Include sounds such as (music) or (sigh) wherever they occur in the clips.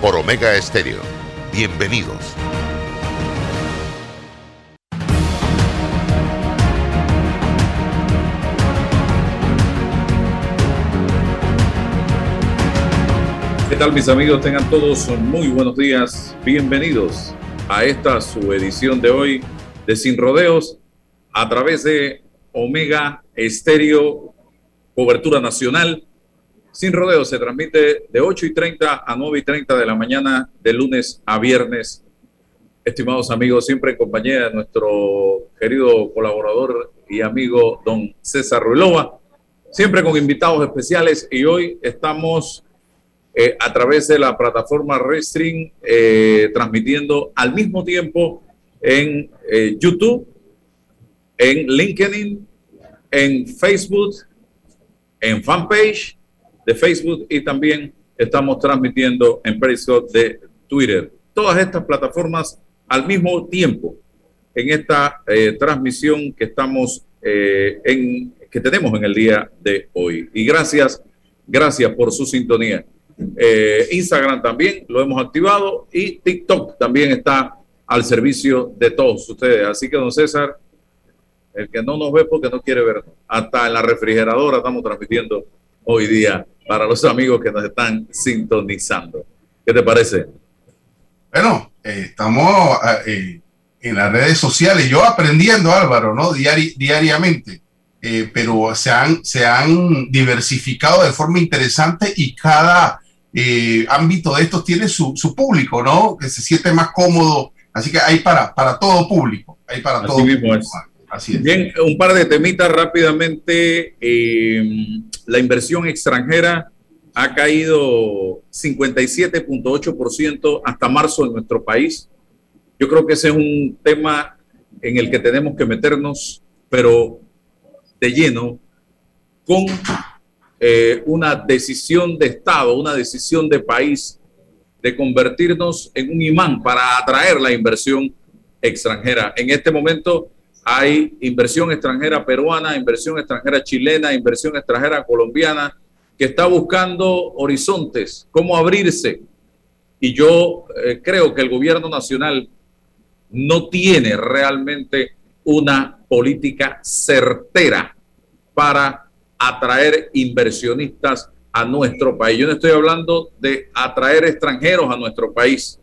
por Omega Estéreo. Bienvenidos. ¿Qué tal mis amigos? Tengan todos muy buenos días. Bienvenidos a esta su edición de hoy de Sin Rodeos a través de Omega Estéreo, cobertura nacional. Sin Rodeos se transmite de 8 y 30 a 9 y 30 de la mañana, de lunes a viernes. Estimados amigos, siempre en compañía de nuestro querido colaborador y amigo don César Ruilova, siempre con invitados especiales y hoy estamos eh, a través de la plataforma Restring eh, transmitiendo al mismo tiempo en eh, YouTube, en LinkedIn, en Facebook, en fanpage de Facebook y también estamos transmitiendo en Periscope de Twitter. Todas estas plataformas al mismo tiempo en esta eh, transmisión que estamos eh, en que tenemos en el día de hoy. Y gracias, gracias por su sintonía. Eh, Instagram también lo hemos activado y TikTok también está al servicio de todos ustedes. Así que, don César, el que no nos ve porque no quiere vernos. Hasta en la refrigeradora estamos transmitiendo hoy día para los amigos que nos están sintonizando. ¿Qué te parece? Bueno, eh, estamos eh, en las redes sociales, yo aprendiendo, Álvaro, ¿no? diariamente, eh, pero se han, se han diversificado de forma interesante y cada ámbito de estos tiene su, su, público, ¿no? Que se siente más cómodo. Así que hay para, para todo público. Hay para Así todo mismo público. es. Bien, un par de temitas rápidamente. Eh, la inversión extranjera ha caído 57.8% hasta marzo en nuestro país. Yo creo que ese es un tema en el que tenemos que meternos, pero de lleno, con eh, una decisión de Estado, una decisión de país de convertirnos en un imán para atraer la inversión extranjera. En este momento hay inversión extranjera peruana, inversión extranjera chilena, inversión extranjera colombiana, que está buscando horizontes, cómo abrirse. Y yo eh, creo que el gobierno nacional no tiene realmente una política certera para atraer inversionistas a nuestro país. Yo no estoy hablando de atraer extranjeros a nuestro país.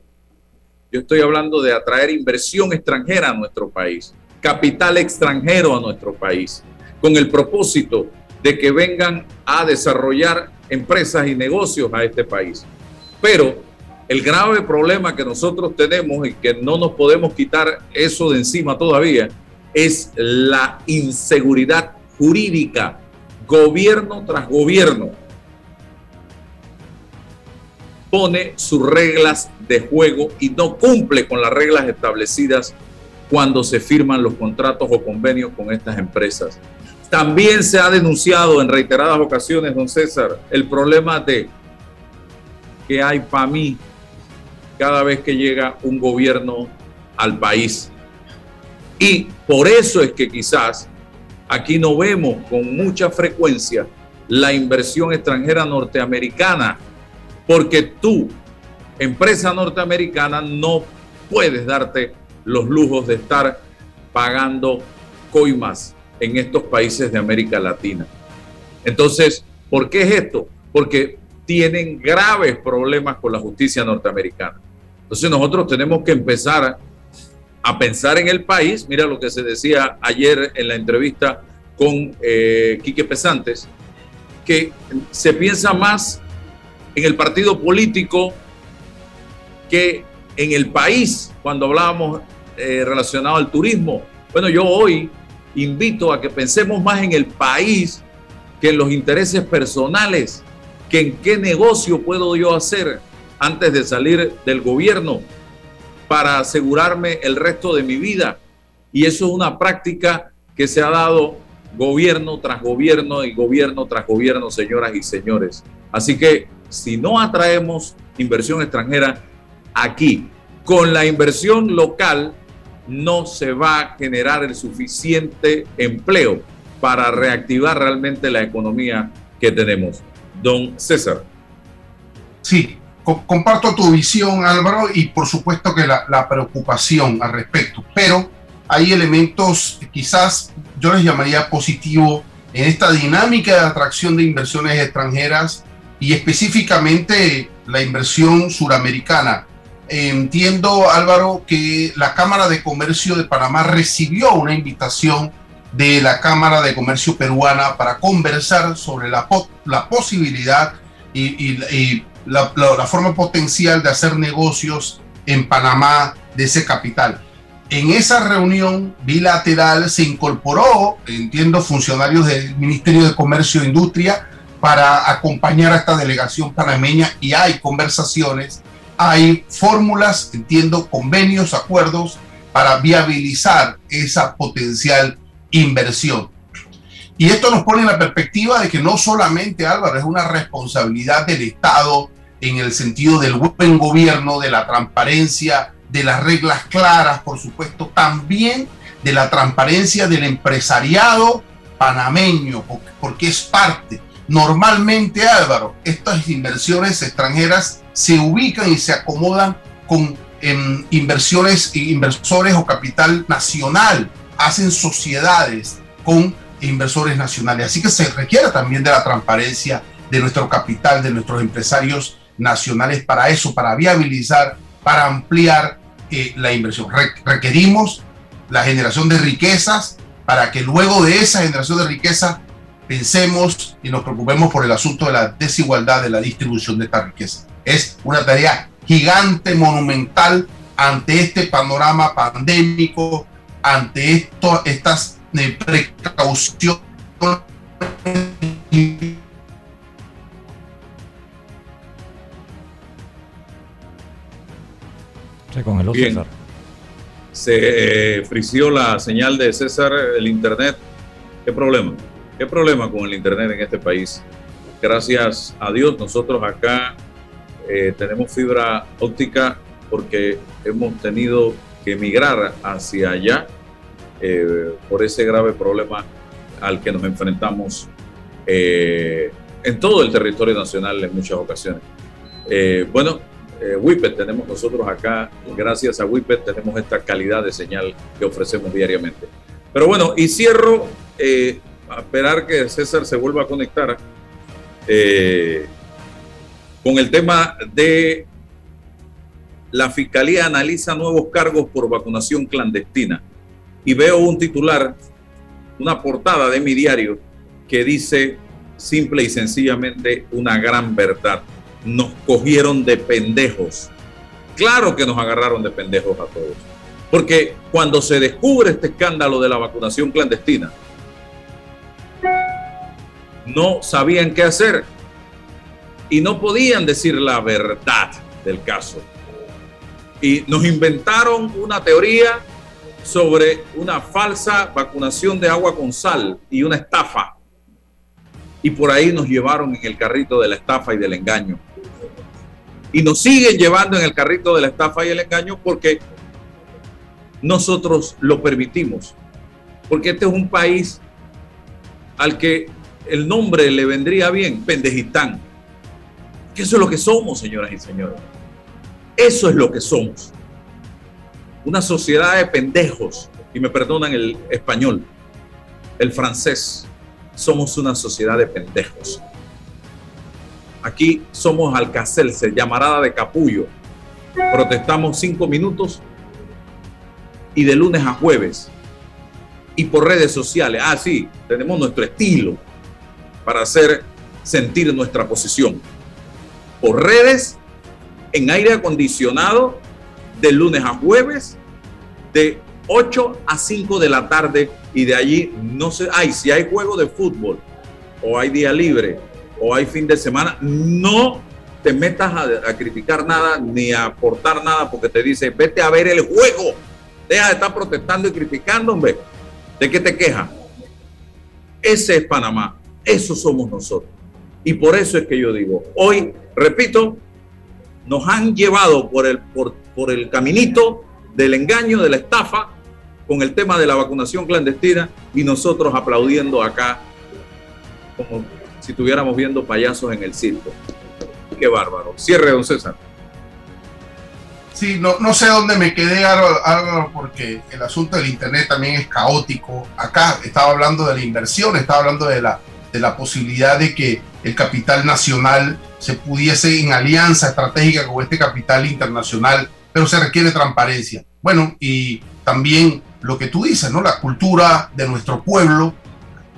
Yo estoy hablando de atraer inversión extranjera a nuestro país, capital extranjero a nuestro país, con el propósito de que vengan a desarrollar empresas y negocios a este país. Pero el grave problema que nosotros tenemos y que no nos podemos quitar eso de encima todavía es la inseguridad jurídica, gobierno tras gobierno pone sus reglas de juego y no cumple con las reglas establecidas cuando se firman los contratos o convenios con estas empresas. También se ha denunciado en reiteradas ocasiones, don César, el problema de que hay para mí cada vez que llega un gobierno al país. Y por eso es que quizás aquí no vemos con mucha frecuencia la inversión extranjera norteamericana porque tú, empresa norteamericana, no puedes darte los lujos de estar pagando coimas en estos países de América Latina. Entonces, ¿por qué es esto? Porque tienen graves problemas con la justicia norteamericana. Entonces nosotros tenemos que empezar a pensar en el país. Mira lo que se decía ayer en la entrevista con eh, Quique Pesantes, que se piensa más en el partido político que en el país cuando hablábamos eh, relacionado al turismo. Bueno, yo hoy invito a que pensemos más en el país que en los intereses personales, que en qué negocio puedo yo hacer antes de salir del gobierno para asegurarme el resto de mi vida. Y eso es una práctica que se ha dado gobierno tras gobierno y gobierno tras gobierno, señoras y señores. Así que si no atraemos inversión extranjera aquí, con la inversión local, no se va a generar el suficiente empleo para reactivar realmente la economía que tenemos. Don César. Sí, comparto tu visión, Álvaro, y por supuesto que la, la, preocupación al respecto, pero hay elementos quizás yo les llamaría positivo en esta dinámica de atracción de inversiones extranjeras y específicamente la inversión suramericana. Entiendo, Álvaro, que la Cámara de Comercio de Panamá recibió una invitación de la Cámara de Comercio peruana para conversar sobre la, la posibilidad y, la, la, forma potencial de hacer negocios en Panamá de ese capital. En esa reunión bilateral se incorporó, entiendo, funcionarios del Ministerio de Comercio e Industria para acompañar a esta delegación panameña y hay conversaciones, hay fórmulas, entiendo, convenios, acuerdos para viabilizar esa potencial inversión. Y esto nos pone en la perspectiva de que no solamente, Álvaro, es una responsabilidad del Estado en el sentido del buen gobierno, de la transparencia, de las reglas claras, por supuesto, también de la transparencia del empresariado panameño, porque es parte. Normalmente, Álvaro, estas inversiones extranjeras se ubican y se acomodan con em, inversiones, inversores o capital nacional, hacen sociedades con inversores nacionales. Así que se requiere también de la transparencia de nuestro capital, de nuestros empresarios nacionales para eso, para viabilizar, para ampliar eh, la inversión. requerimos la generación de riquezas para que luego de esa generación de riqueza pensemos y nos preocupemos por el asunto de la desigualdad de la distribución de esta riqueza. Es una tarea gigante, monumental ante este panorama pandémico, ante esto, estas eh, precauciones Se congeló César. Se eh, frició la señal de César, el internet. ¿Qué problema? ¿Qué problema con el internet en este país? Gracias a Dios, nosotros acá eh, tenemos fibra óptica porque hemos tenido que migrar hacia allá eh, por ese grave problema al que nos enfrentamos en todo el territorio nacional en muchas ocasiones. bueno, eh, tenemos nosotros acá, gracias a Whippet tenemos esta calidad de señal que ofrecemos diariamente. Pero bueno, y cierro, eh, a esperar que César se vuelva a conectar eh, con el tema de la Fiscalía analiza nuevos cargos por vacunación clandestina. Y veo un titular, una portada de mi diario que dice simple y sencillamente una gran verdad nos cogieron de pendejos. Claro que nos agarraron de pendejos a todos. Porque cuando se descubre este escándalo de la vacunación clandestina, no sabían qué hacer y no podían decir la verdad del caso. Y nos inventaron una teoría sobre una falsa vacunación de agua con sal y una estafa. Y por ahí nos llevaron en el carrito de la estafa y del engaño y nos siguen llevando en el carrito de la estafa y el engaño porque nosotros lo permitimos. Porque este es un país al que el nombre le vendría bien, Pendejistán. Que eso es lo que somos, señoras y señores. Eso es lo que somos. Una sociedad de pendejos. Y me perdonan el español, el francés. Somos una sociedad de pendejos. Aquí somos Alcacelce, llamarada de capullo. Protestamos cinco minutos y de lunes a jueves. Y por redes sociales. Ah, sí, tenemos nuestro estilo para hacer sentir nuestra posición. Por redes, en aire acondicionado, de lunes a jueves, de 8 a 5 de la tarde y de allí no sé, ay, si hay juego de fútbol o hay día libre o hay fin de semana, no te metas a, criticar nada ni a aportar nada porque te dice, vete a ver el juego. Deja de estar protestando y criticando, hombre. ¿De qué te quejas? Ese es Panamá. Eso somos nosotros. Y por eso es que yo digo, hoy, repito, nos han llevado por el, por, por el caminito del engaño, de la estafa, con el tema de la vacunación clandestina y nosotros aplaudiendo acá como si estuviéramos viendo payasos en el circo. Qué bárbaro. Cierre, don César. Sí, no, no sé dónde me quedé, Álvaro, porque el asunto del Internet también es caótico. Acá estaba hablando de la inversión, estaba hablando de la, de la posibilidad de que el capital nacional se pudiese en alianza estratégica con este capital internacional, pero se requiere transparencia. Bueno, y también lo que tú dices, ¿no? La cultura de nuestro pueblo.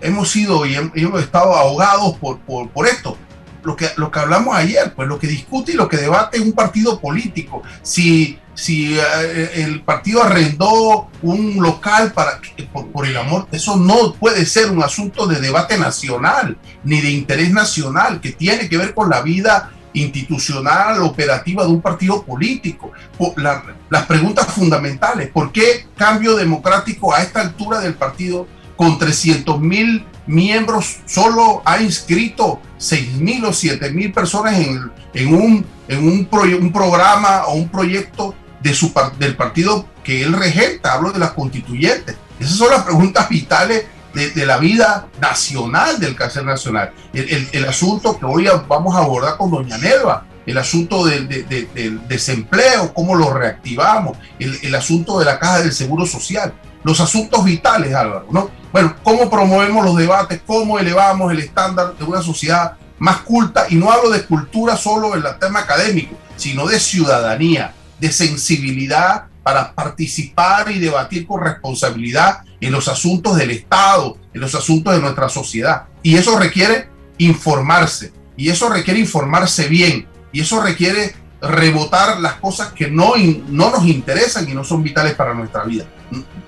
Hemos sido y hemos estado ahogados por, por, por esto lo que, lo que hablamos ayer, pues lo que discute y lo que debate un partido político. Si, si eh, el partido arrendó un local para, por, el amor, eso no puede ser un asunto de debate nacional ni de interés nacional, que tiene que ver con la vida institucional, operativa de un partido político. La, las preguntas fundamentales, ¿por qué cambio democrático a esta altura del partido con 300 mil miembros solo ha inscrito 6 mil o 7 mil personas en, en, un, en un, un, programa o un proyecto de su, del partido que él regenta, hablo de las constituyentes. Esas son las preguntas vitales de, de la vida nacional del cáncer nacional. El, el, el, asunto que hoy vamos a abordar con doña Nelva, el asunto del, de, del desempleo, cómo lo reactivamos, el, el asunto de la caja del seguro social, los asuntos vitales, Álvaro, ¿no? Bueno, ¿cómo promovemos los debates? ¿Cómo elevamos el estándar de una sociedad más culta? Y no hablo de cultura solo en el tema académico, sino de ciudadanía, de sensibilidad para participar y debatir con responsabilidad en los asuntos del Estado, en los asuntos de nuestra sociedad. Y eso requiere informarse, y eso requiere informarse bien, y eso requiere rebotar las cosas que no, no nos interesan y no son vitales para nuestra vida.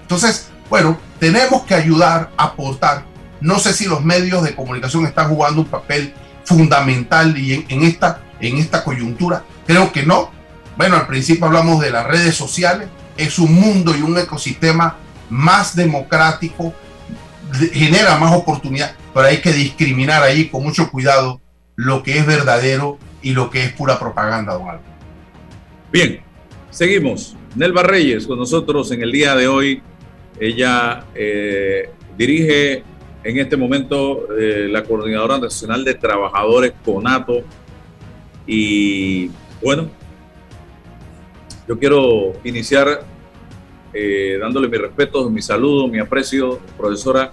Entonces, bueno, tenemos que ayudar, aportar. No sé si los medios de comunicación están jugando un papel fundamental y en, esta, en esta coyuntura. Creo que no. Bueno, al principio hablamos de las redes sociales. Es un mundo y un ecosistema más democrático, genera más oportunidad, pero hay que discriminar ahí con mucho cuidado lo que es verdadero y lo que es pura propaganda, don Álvaro. Bien, seguimos. Nelva Reyes con nosotros en el día de hoy ella eh, dirige en este momento eh, la Coordinadora Nacional de Trabajadores CONATO. Y bueno, yo quiero iniciar eh, dándole mi respeto, mi saludo, mi aprecio, profesora.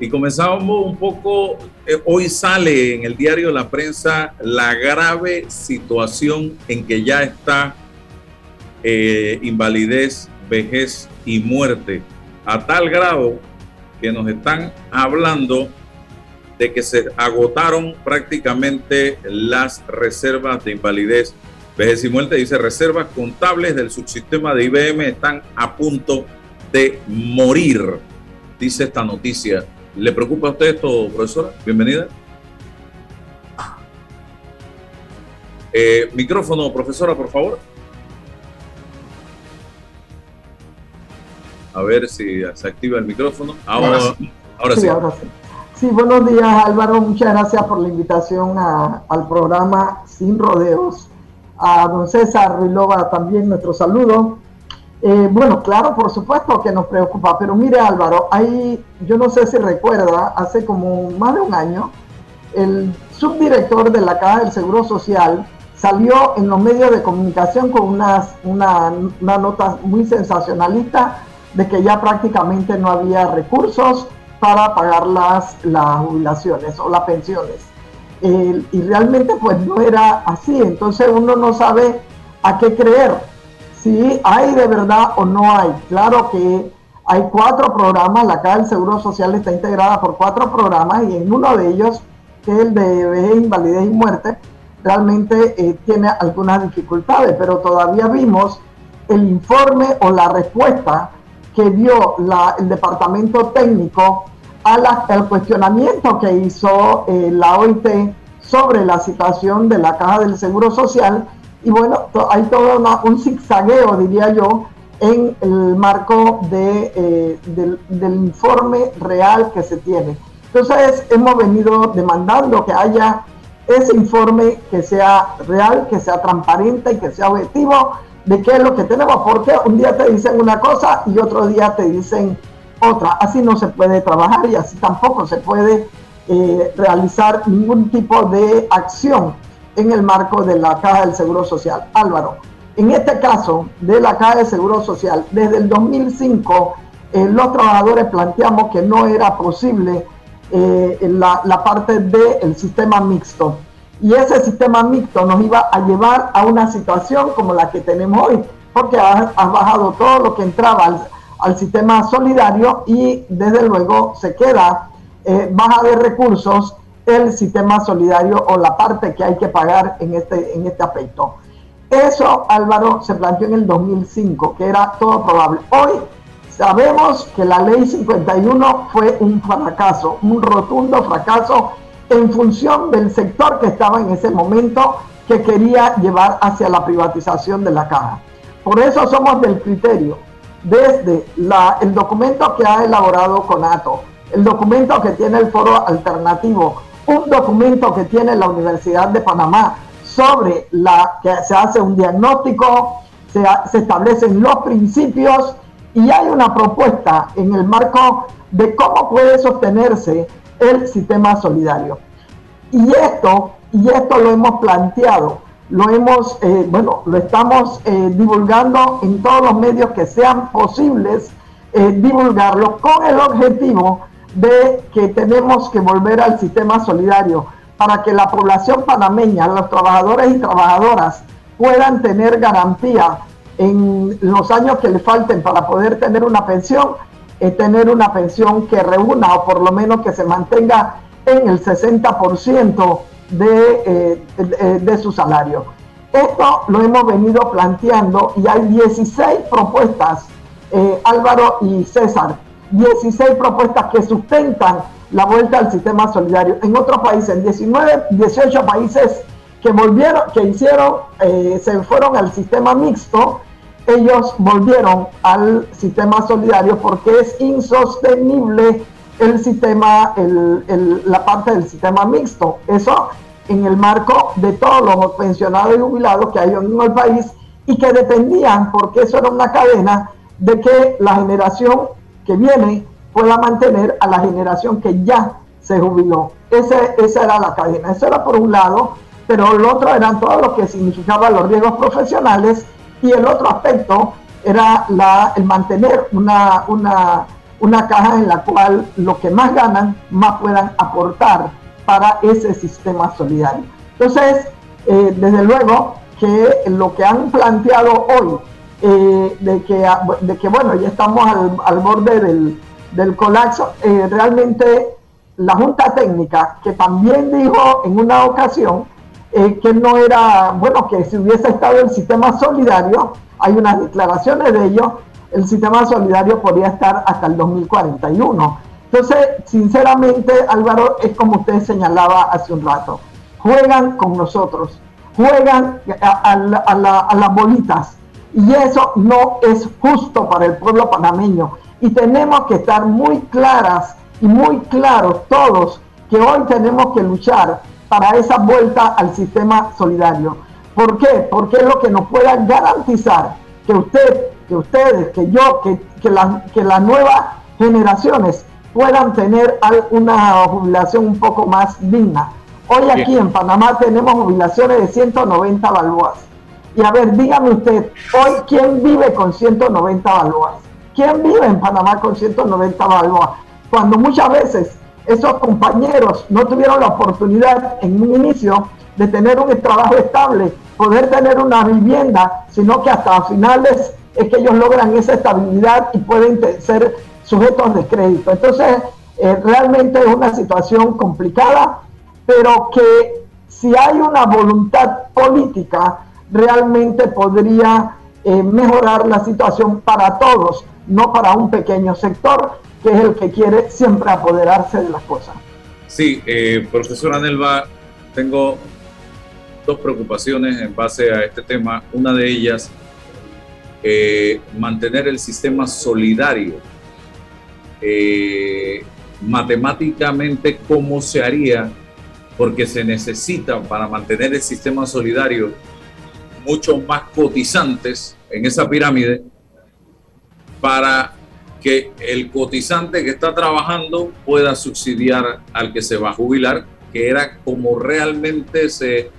Y comenzamos un poco, hoy sale en el diario La Prensa la grave situación en que ya está invalidez, vejez y muerte a tal grado que nos están hablando de que se agotaron prácticamente las reservas de invalidez, vejez y muerte. Dice, reservas contables del subsistema de IBM están a punto de morir, dice esta noticia. ¿Le preocupa a usted esto, profesora? Bienvenida. Eh, micrófono, profesora, por favor. A ver si se activa el micrófono. Ahora, sí. Ahora sí. sí. buenos días Álvaro, muchas gracias por la invitación al programa Sin Rodeos. A don César Ruilova también nuestro saludo. Eh, bueno, claro, por supuesto que nos preocupa, pero mire Álvaro, ahí yo no sé si recuerda, hace como más de un año, el subdirector de la Caja del Seguro Social salió en los medios de comunicación con unas, una, una nota muy sensacionalista de que ya prácticamente no había recursos para pagar las, las jubilaciones o las pensiones. y realmente pues no era así, entonces uno no sabe a qué creer, si hay de verdad o no hay. Claro que hay cuatro programas, la Caja del Seguro Social está integrada por cuatro programas y en uno de ellos, que es el de vejez, invalidez y muerte, realmente eh, tiene algunas dificultades, pero todavía vimos el informe o la respuesta que dio el departamento técnico al cuestionamiento que hizo eh, la OIT sobre la situación de la caja del Seguro Social y bueno, hay todo un zigzagueo, diría yo, en el marco de, eh, del, informe real que se tiene. Entonces hemos venido demandando que haya ese informe que sea real, que sea transparente y que sea objetivo de qué es lo que tenemos, porque un día te dicen una cosa y otro día te dicen otra. Así no se puede trabajar y así tampoco se puede eh, realizar ningún tipo de acción en el marco de la Caja del Seguro Social. Álvaro, en este caso de la Caja del Seguro Social, desde el 2005 eh, los trabajadores planteamos que no era posible eh, la, la, parte del sistema mixto. Y ese sistema mixto nos iba a llevar a una situación como la que tenemos hoy, porque ha, bajado todo lo que entraba al, al, sistema solidario y desde luego se queda eh, baja de recursos el sistema solidario o la parte que hay que pagar en este, en este aspecto. Eso, Álvaro, se planteó en el 2005, que era todo probable. Hoy sabemos que la ley 51 fue un fracaso, un rotundo fracaso en función del sector que estaba en ese momento que quería llevar hacia la privatización de la caja. Por eso somos del criterio, desde el documento que ha elaborado CONATO, el documento que tiene el foro alternativo, un documento que tiene la Universidad de Panamá sobre la que se hace un diagnóstico, se establecen los principios y hay una propuesta en el marco de cómo puede sostenerse el sistema solidario. Y esto, y esto lo hemos planteado, lo hemos, eh, bueno, lo estamos eh, divulgando en todos los medios que sean posibles eh, divulgarlo con el objetivo de que tenemos que volver al sistema solidario para que la población panameña, los trabajadores y trabajadoras puedan tener garantía en los años que le falten para poder tener una pensión, eh, tener una pensión que reúna o por lo menos que se mantenga en el 60% de, eh, de, de su salario. Esto lo hemos venido planteando y hay 16 propuestas, eh, Álvaro y César, 16 propuestas que sustentan la vuelta al sistema solidario. En otros países, en 19, 18 países que volvieron, que hicieron, eh, se fueron al sistema mixto, ellos volvieron al sistema solidario porque es insostenible el sistema, el, la parte del sistema mixto. Eso en el marco de todos los pensionados y jubilados que hay en el país y que dependían, porque eso era una cadena, de que la generación que viene pueda mantener a la generación que ya se jubiló. Ese, esa era la cadena. Eso era por un lado, pero el otro eran todo lo que significaba los riesgos profesionales y el otro aspecto era el mantener una, una, una caja en la cual los que más ganan más puedan aportar para ese sistema solidario. Entonces, eh, desde luego que lo que han planteado hoy eh, de, que, de que, bueno, ya estamos al, borde del, del colapso. Eh, realmente la Junta Técnica, que también dijo en una ocasión eh, que no era, bueno, que si hubiese estado el sistema solidario, hay unas declaraciones de ello, el sistema solidario podría estar hasta el 2041. Entonces, sinceramente, Álvaro, es como usted señalaba hace un rato, juegan con nosotros, juegan a las bolitas y eso no es justo para el pueblo panameño. Y tenemos que estar muy claras y muy claros todos que hoy tenemos que luchar para esa vuelta al sistema solidario. ¿Por qué? Porque es lo que nos pueda garantizar que usted, que ustedes, que yo, que, que, que las nuevas generaciones puedan tener una jubilación un poco más digna. Hoy aquí en Panamá tenemos jubilaciones de 190 balboas y a ver, dígame usted, hoy, ¿quién vive con 190 balboas? ¿Quién vive en Panamá con 190 balboas? Cuando muchas veces esos compañeros no tuvieron la oportunidad en un inicio de tener un trabajo estable, poder tener una vivienda, sino que hasta finales es que ellos logran esa estabilidad y pueden ser sujetos de crédito. Entonces, eh, realmente es una situación complicada, pero que si hay una voluntad política, realmente podría eh, mejorar la situación para todos, no para un pequeño sector que es el que quiere siempre apoderarse de las cosas. Sí, eh, profesora Nelva, tengo dos preocupaciones en base a este tema. Una de ellas, eh, mantener el sistema solidario. Eh, matemáticamente, ¿cómo se haría? Porque se necesita para mantener el sistema solidario muchos más cotizantes en esa pirámide para que el cotizante que está trabajando pueda subsidiar al que se va a jubilar, que era como realmente se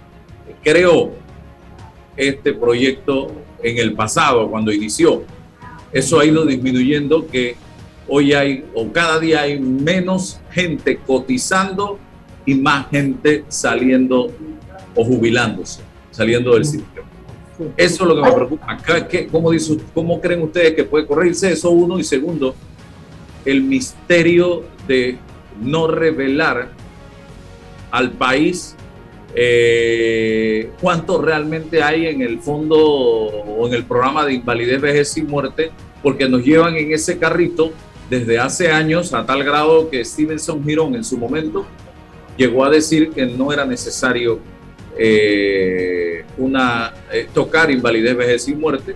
creó este proyecto en el pasado, cuando inició. Eso ha ido disminuyendo que hoy hay, o cada día hay menos gente cotizando y más gente saliendo o jubilándose, saliendo del sistema. Eso es lo que me preocupa. ¿Cómo, dice, ¿Cómo creen ustedes que puede corregirse eso? Uno y segundo, el misterio de no revelar al país eh, cuánto realmente hay en el fondo o en el programa de invalidez, vejez y muerte, porque nos llevan en ese carrito desde hace años a tal grado que Stevenson Girón en su momento llegó a decir que no era necesario eh, una, eh, tocar invalidez, vejez y muerte.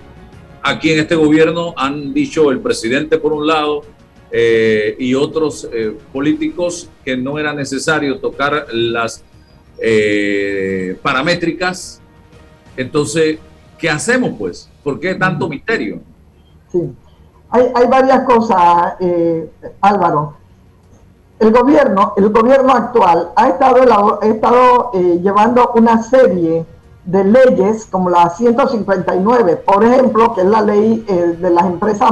Aquí en este gobierno han dicho el presidente por un lado eh, y otros políticos que no era necesario tocar las paramétricas. Entonces, ¿qué hacemos pues? ¿Por qué tanto misterio? Sí, hay, hay varias cosas, Álvaro el gobierno, el gobierno actual ha estado, eh, llevando una serie de leyes como la 159, por ejemplo, que es la ley eh, de las empresas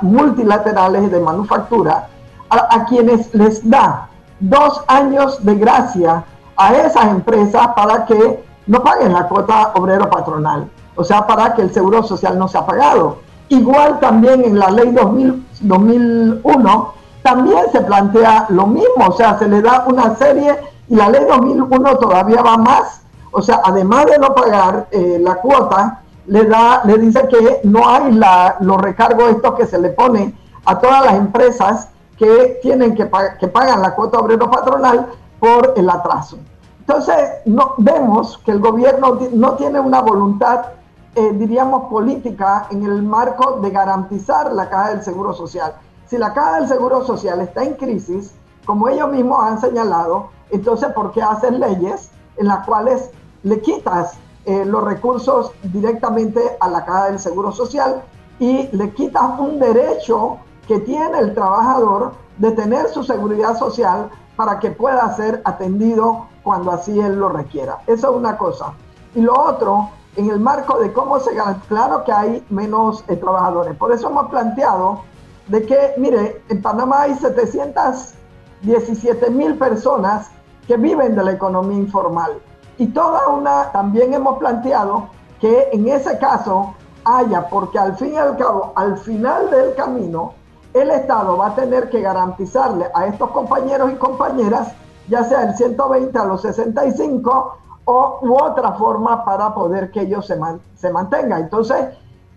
multilaterales de manufactura, a, quienes les da dos años de gracia a esas empresas para que no paguen la cuota obrero patronal, o sea, para que el seguro social no sea pagado. Igual también en la ley 2000, 2001 también se plantea lo mismo, o sea, se le da una serie y la ley 2001 todavía va más, o sea, además de no pagar eh, la cuota, le da, le dice que no hay la, los recargos estos que se le pone a todas las empresas que tienen que, que pagan la cuota obrero patronal por el atraso. Entonces, no, vemos que el gobierno no tiene una voluntad, eh, diríamos, política en el marco de garantizar la caja del Seguro Social. Si la caja del Seguro Social está en crisis, como ellos mismos han señalado, entonces ¿por qué hacen leyes en las cuales le quitas eh, los recursos directamente a la caja del Seguro Social y le quitas un derecho que tiene el trabajador de tener su seguridad social para que pueda ser atendido cuando así él lo requiera. Eso es una cosa. Y lo otro, en el marco de cómo se gana, claro que hay menos eh, trabajadores. Por eso hemos planteado de que, mire, en Panamá hay 717 mil personas que viven de la economía informal. Y toda una, también hemos planteado que en ese caso haya, porque al fin y al cabo, al final del camino, el Estado va a tener que garantizarle a estos compañeros y compañeras, ya sea el 120 a los 65 o u otra forma para poder que ellos se, se mantengan. Entonces,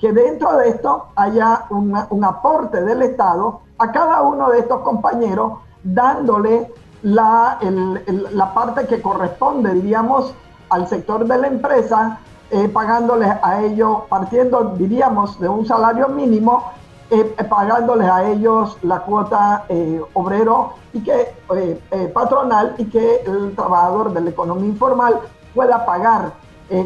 que dentro de esto haya un aporte del Estado a cada uno de estos compañeros, dándole la, la parte que corresponde, diríamos, al sector de la empresa, eh, pagándoles a ellos, partiendo, diríamos, de un salario mínimo, eh, eh, pagándoles a ellos la cuota obrero y que patronal y que el trabajador de la economía informal pueda pagar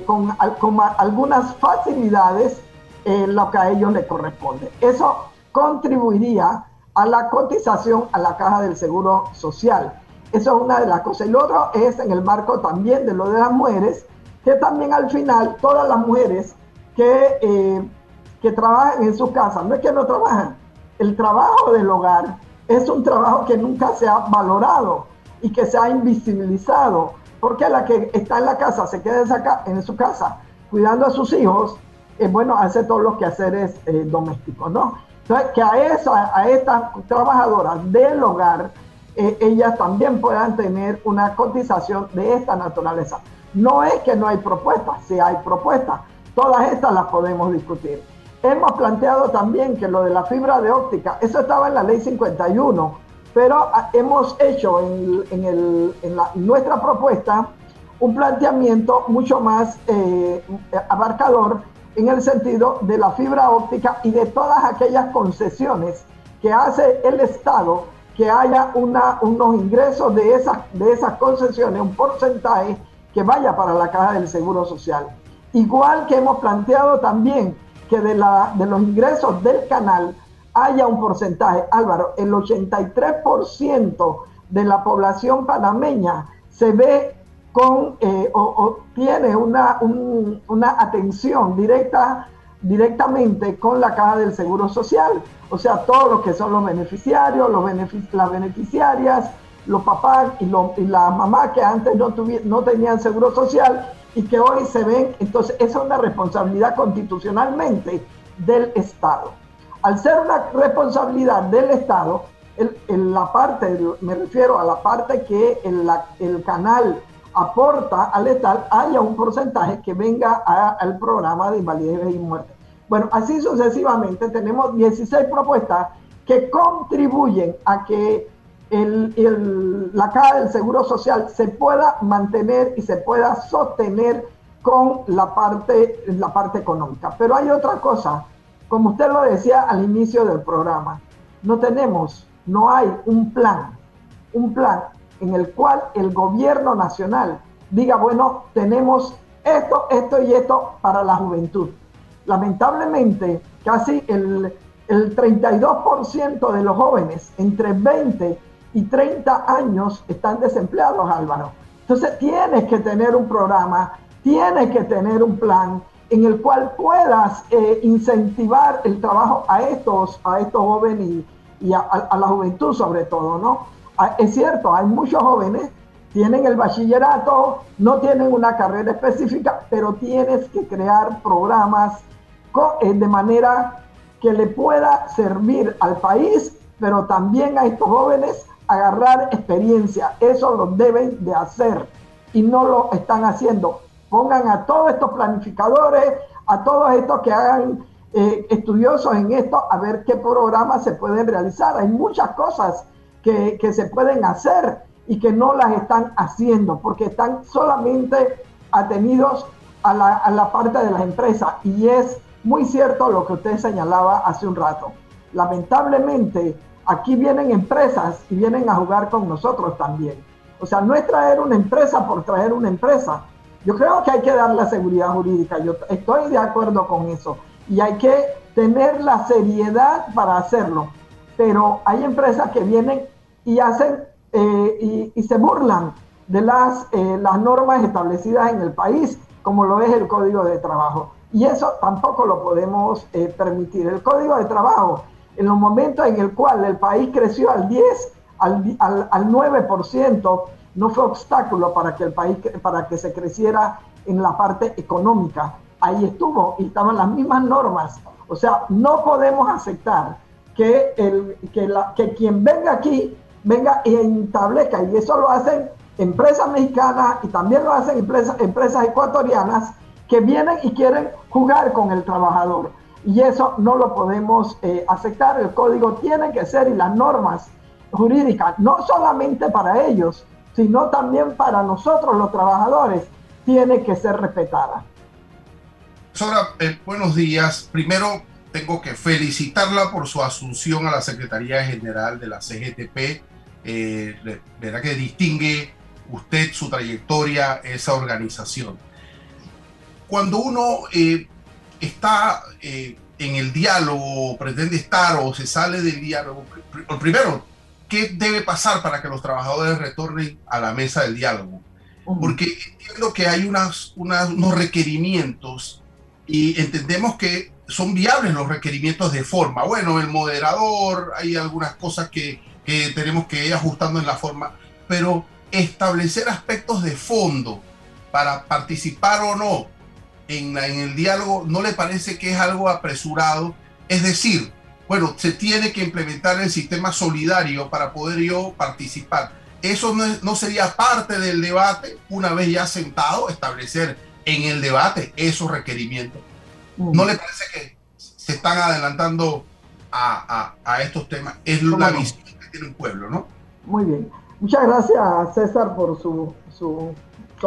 con algunas facilidades lo que a ellos les corresponde. Eso contribuiría a la cotización a la caja del seguro social. Eso es una de las cosas. Y lo otro es en el marco también de lo de las mujeres, que también al final todas las mujeres que, eh, que trabajan en su casa, no es que no trabajan, el trabajo del hogar es un trabajo que nunca se ha valorado y que se ha invisibilizado, porque la que está en la casa se queda en su casa cuidando a sus hijos, eh, bueno, hace todos los quehaceres eh, domésticos, ¿no? Entonces, que a, esa, a estas trabajadoras del hogar, eh, ellas también puedan tener una cotización de esta naturaleza. No es que no hay propuestas, sí hay propuestas, todas estas las podemos discutir. Hemos planteado también que lo de la fibra de óptica, eso estaba en la ley 51, pero ah, hemos hecho en, nuestra propuesta un planteamiento mucho más eh, abarcador en el sentido de la fibra óptica y de todas aquellas concesiones que hace el Estado que haya unos ingresos de esas, de esas concesiones, un porcentaje que vaya para la caja del Seguro Social. Igual que hemos planteado también que de, la, de los ingresos del canal haya un porcentaje. Álvaro, el 83% de la población panameña se ve eh, o, tiene una, una atención directa directamente con la caja del Seguro Social. O sea, todos los que son los beneficiarios, los las beneficiarias, los papás y, y las mamás que antes no, no tenían seguro social y que hoy se ven. Entonces, esa es una responsabilidad constitucionalmente del Estado. Al ser una responsabilidad del Estado, en la parte, me refiero a la parte que el, el canal aporta al Estado, haya un porcentaje que venga al programa de invalidez y muerte. Bueno, así sucesivamente tenemos 16 propuestas que contribuyen a que la caja del Seguro Social se pueda mantener y se pueda sostener con la parte, la parte económica. Pero hay otra cosa, como usted lo decía al inicio del programa, no tenemos, no hay un plan, un plan en el cual el gobierno nacional diga, bueno, tenemos esto, esto y esto para la juventud. Lamentablemente, casi el, el 32% de los jóvenes entre 20 y 30 años están desempleados, Álvaro. Entonces tienes que tener un programa, tienes que tener un plan en el cual puedas eh, incentivar el trabajo a estos, a estos jóvenes y, a, la juventud sobre todo, ¿no? Ah, es cierto, hay muchos jóvenes, tienen el bachillerato, no tienen una carrera específica, pero tienes que crear programas eh, de manera que le pueda servir al país, pero también a estos jóvenes agarrar experiencia. Eso lo deben de hacer y no lo están haciendo. Pongan a todos estos planificadores, a todos estos que hagan eh, estudiosos en esto, a ver qué programas se pueden realizar. Hay muchas cosas que, se pueden hacer y que no las están haciendo porque están solamente atenidos a la, a la parte de las empresas. Y es muy cierto lo que usted señalaba hace un rato. Lamentablemente, aquí vienen empresas y vienen a jugar con nosotros también. O sea, no es traer una empresa por traer una empresa. Yo creo que hay que dar la seguridad jurídica, yo estoy de acuerdo con eso. Y hay que tener la seriedad para hacerlo. Pero hay empresas que vienen y hacen eh, y, se burlan de las, eh, las normas establecidas en el país, como lo es el Código de Trabajo. Y eso tampoco lo podemos eh, permitir. El Código de Trabajo en los momentos en el cual el país creció al 10, al, al, 9%, no fue obstáculo para que el país, para que se creciera en la parte económica. Ahí estuvo y estaban las mismas normas. O sea, no podemos aceptar que, el, que, la, que quien venga aquí venga y establezca, y eso lo hacen empresas mexicanas y también lo hacen empresas, empresas ecuatorianas que vienen y quieren jugar con el trabajador y eso no lo podemos eh, aceptar. El código tiene que ser y las normas jurídicas, no solamente para ellos, sino también para nosotros los trabajadores, tiene que ser respetada. Profesora, eh, buenos días. Primero tengo que felicitarla por su asunción a la Secretaría General de la CGTP. Eh, verá que distingue usted su trayectoria, esa organización. Cuando uno eh, está eh, en el diálogo, pretende estar o se sale del diálogo, primero, ¿qué debe pasar para que los trabajadores retornen a la mesa del diálogo? Porque entiendo que hay unas, unos requerimientos y entendemos que son viables los requerimientos de forma. Bueno, el moderador, hay algunas cosas que, que tenemos que ir ajustando en la forma, pero establecer aspectos de fondo para participar o no en, el diálogo no le parece que es algo apresurado. Es decir, bueno, se tiene que implementar el sistema solidario para poder yo participar. Eso no, sería parte del debate, una vez ya sentado, establecer en el debate esos requerimientos. ¿No le parece que se están adelantando a, estos temas? Es la visión que tiene un pueblo, ¿no? Muy bien. Muchas gracias, César, por su, su,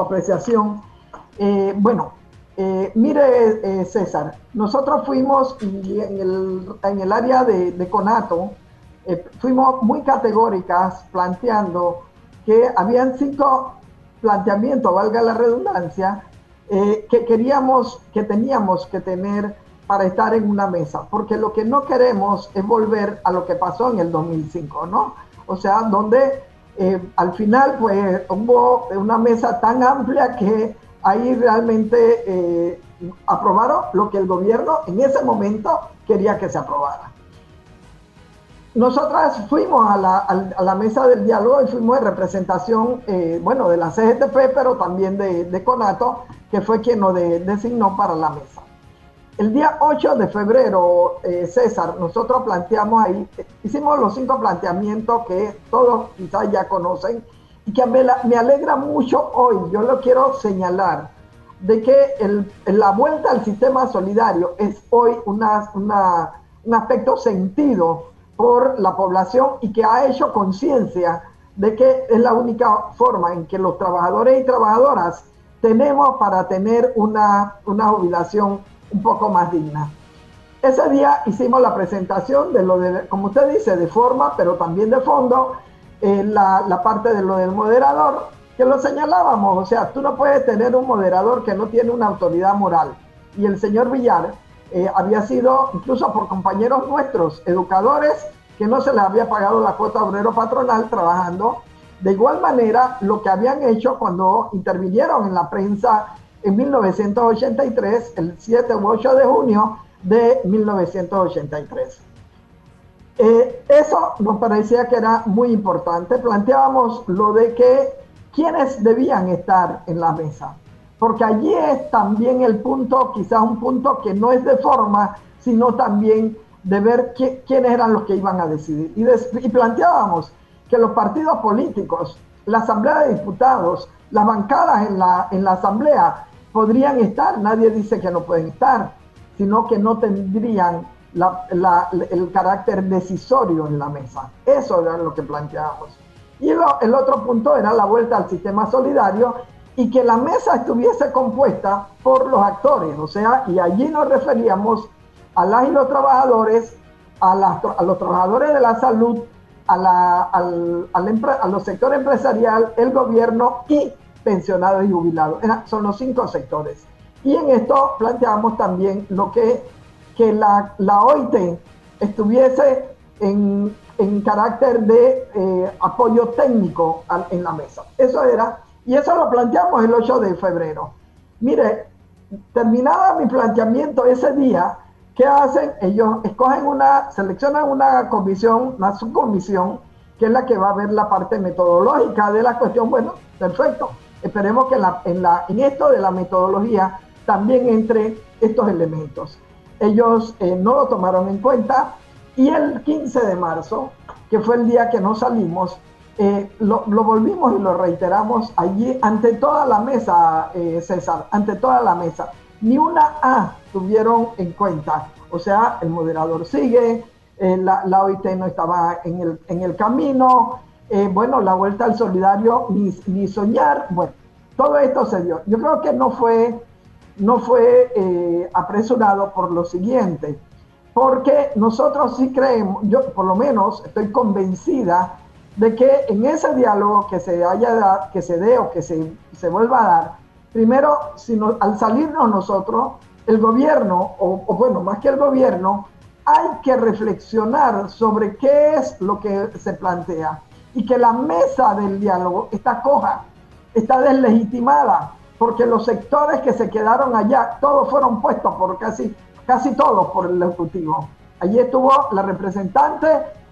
apreciación. Eh, bueno, eh, mire, César, nosotros fuimos y en, el, en el área de, de Conato, fuimos muy categóricas planteando que habían cinco planteamientos, valga la redundancia, que queríamos, que teníamos que tener para estar en una mesa, porque lo que no queremos es volver a lo que pasó en el 2005, ¿no? O sea, donde eh, al final pues hubo una mesa tan amplia que ahí realmente eh, aprobaron lo que el gobierno en ese momento quería que se aprobara. Nosotras fuimos a la, mesa del diálogo y fuimos de representación, eh, bueno, de la CGTP, pero también de, CONATO, que fue quien nos designó para la mesa. El día 8 de febrero, eh, César, nosotros planteamos ahí, hicimos los cinco planteamientos que todos quizás ya conocen y que me, alegra mucho hoy, yo lo quiero señalar, de que la vuelta al sistema solidario es hoy una, un aspecto sentido por la población y que ha hecho conciencia de que es la única forma en que los trabajadores y trabajadoras tenemos para tener una, una jubilación un poco más digna. Ese día hicimos la presentación de lo de, como usted dice, de forma, pero también de fondo, eh, la, la, parte de lo del moderador, que lo señalábamos, o sea, tú no puedes tener un moderador que no tiene una autoridad moral. Y el señor Villar eh, había sido, incluso por compañeros nuestros, educadores, que no se les había pagado la cuota obrero patronal trabajando. De igual manera, lo que habían hecho cuando intervinieron en la prensa en 1983, el 7 u 8 de junio de 1983. Eh, eso nos parecía que era muy importante. Planteábamos lo de que quienes debían estar en la mesa, porque allí es también el punto, quizás un punto que no es de forma, sino también de ver quiénes eran los que iban a decidir. Y, planteábamos que los partidos políticos, la Asamblea de Diputados, las bancadas en la, en la Asamblea podrían estar, nadie dice que no pueden estar, sino que no tendrían el carácter decisorio en la mesa. Eso era lo que planteábamos. Y el otro punto era la vuelta al sistema solidario y que la mesa estuviese compuesta por los actores, o sea, y allí nos referíamos a las y los trabajadores, a, a los trabajadores de la salud, a, la, al, a los sectores empresarial, el gobierno y pensionados y jubilados. son los cinco sectores. Y en esto planteamos también lo que, que la, la OIT estuviese en, en carácter de eh, apoyo técnico en la mesa. Eso era, y eso lo planteamos el 8 de febrero. Mire, terminada mi planteamiento ese día, ¿qué hacen? Ellos escogen una, seleccionan una comisión, una subcomisión, que es la que va a ver la parte metodológica de la cuestión. Bueno, perfecto. Esperemos que en, la, en, la, en esto de la metodología también entre estos elementos. Ellos eh, no lo tomaron en cuenta y el 15 de marzo, que fue el día que nos salimos, eh, lo, volvimos y lo reiteramos allí ante toda la mesa, eh, César, ante toda la mesa. Ni una A tuvieron en cuenta. O sea, el moderador sigue, la, la, OIT no estaba en el, en el camino, eh, bueno, la vuelta al solidario, ni, soñar, bueno, todo esto se dio. Yo creo que no fue, no fue eh, apresurado por lo siguiente, porque nosotros sí creemos, yo por lo menos estoy convencida de que en ese diálogo que se haya que se dé o que se, se vuelva a dar, primero, si al salirnos nosotros, el gobierno, o, o bueno, más que el gobierno, hay que reflexionar sobre qué es lo que se plantea y que la mesa del diálogo está coja, está deslegitimada, porque los sectores que se quedaron allá, todos fueron puestos por casi, casi todos por el Ejecutivo. Allí estuvo la representante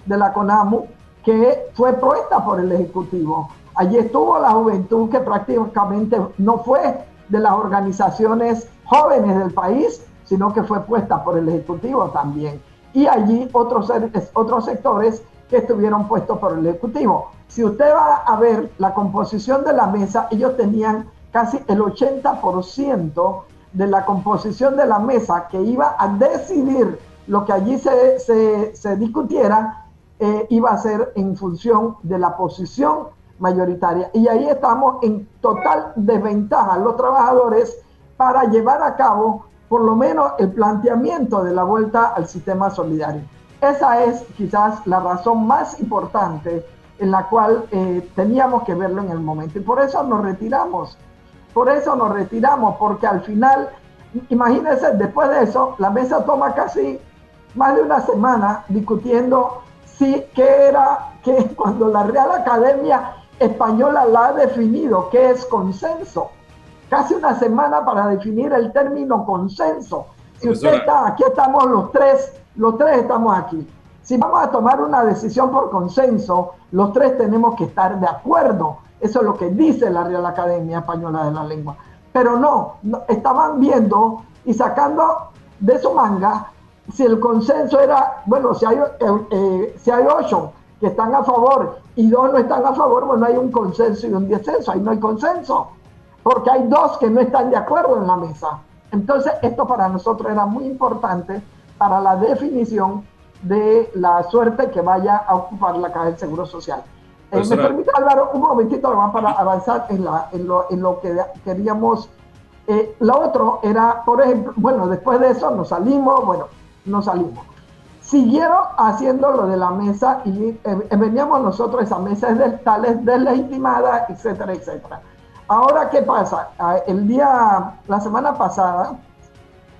de la CONAMU, que fue puesta por el Ejecutivo. Allí estuvo la juventud, que prácticamente no fue de las organizaciones jóvenes del país, sino que fue puesta por el Ejecutivo también. Y allí otros, otros sectores que estuvieron puestos por el Ejecutivo. Si usted va a ver la composición de la mesa, ellos tenían casi el 80% de la composición de la mesa que iba a decidir lo que allí se, se, discutiera, eh, iba a ser en función de la posición mayoritaria. Y ahí estamos en total desventaja los trabajadores para llevar a cabo por lo menos el planteamiento de la vuelta al sistema solidario. Esa es quizás la razón más importante en la cual eh, teníamos que verlo en el momento. Y por eso nos retiramos. Por eso nos retiramos, porque al final, imagínense, después de eso, la mesa toma casi más de una semana discutiendo si qué era, que cuando la Real Academia Española la ha definido, qué es consenso. Casi una semana para definir el término consenso. Si usted está, aquí estamos los tres, los tres estamos aquí. Si vamos a tomar una decisión por consenso, los tres tenemos que estar de acuerdo. Eso es lo que dice la Real Academia Española de la Lengua. Pero no, estaban viendo y sacando de su manga si el consenso era, bueno, si hay, eh, eh, si hay ocho que están a favor y dos no están a favor, bueno, hay un consenso y un descenso, ahí no hay consenso, porque hay dos que no están de acuerdo en la mesa. Entonces, esto para nosotros era muy importante para la definición de la suerte que vaya a ocupar la caja del Seguro Social. Eh, me permite, Álvaro, un momentito más para avanzar en, la, en, lo, en lo que queríamos. Eh, lo otro era, por ejemplo, bueno, después de eso nos salimos, bueno, nos salimos. Siguieron haciendo lo de la mesa y eh, veníamos nosotros, esa mesa es de, tales deslegitimada, etcétera, etcétera. Ahora, ¿qué pasa? Ah, el día, la semana pasada,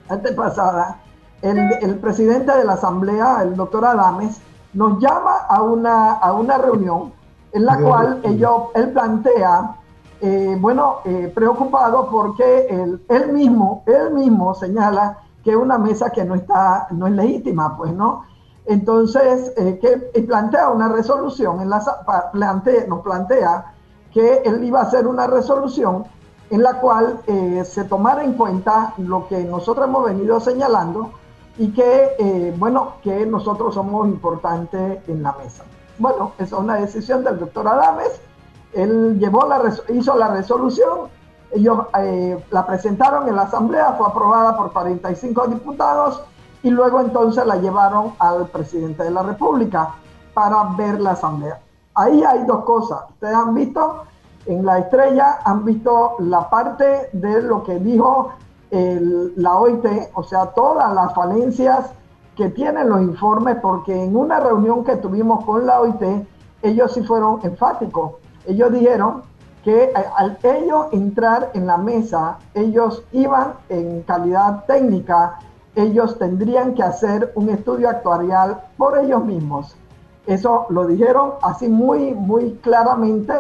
antepasada, el, presidente de la Asamblea, el doctor Adames, nos llama a una, a una reunión en la cual ellos, él plantea, eh, bueno, eh, preocupado porque él, él, mismo, él mismo señala que una mesa que no está, no es legítima, pues, ¿no? Entonces, eh, que plantea una resolución, en la, plantea, nos plantea que él iba a hacer una resolución en la cual se tomara en cuenta lo que nosotros hemos venido señalando, y que, eh, bueno, que nosotros somos importantes en la mesa. Bueno, esa es una decisión del doctor Adames. Él llevó la hizo la resolución, ellos eh, la presentaron en la Asamblea, fue aprobada por 45 diputados y luego entonces la llevaron al presidente de la República para ver la Asamblea. Ahí hay dos cosas. Ustedes han visto en la estrella, han visto la parte de lo que dijo la OIT, o sea, todas las falencias que tienen los informes, porque en una reunión que tuvimos con la OIT, ellos sí fueron enfáticos. Ellos dijeron que al ellos entrar en la mesa, ellos iban en calidad técnica, ellos tendrían que hacer un estudio actuarial por ellos mismos. Eso lo dijeron así muy, muy claramente.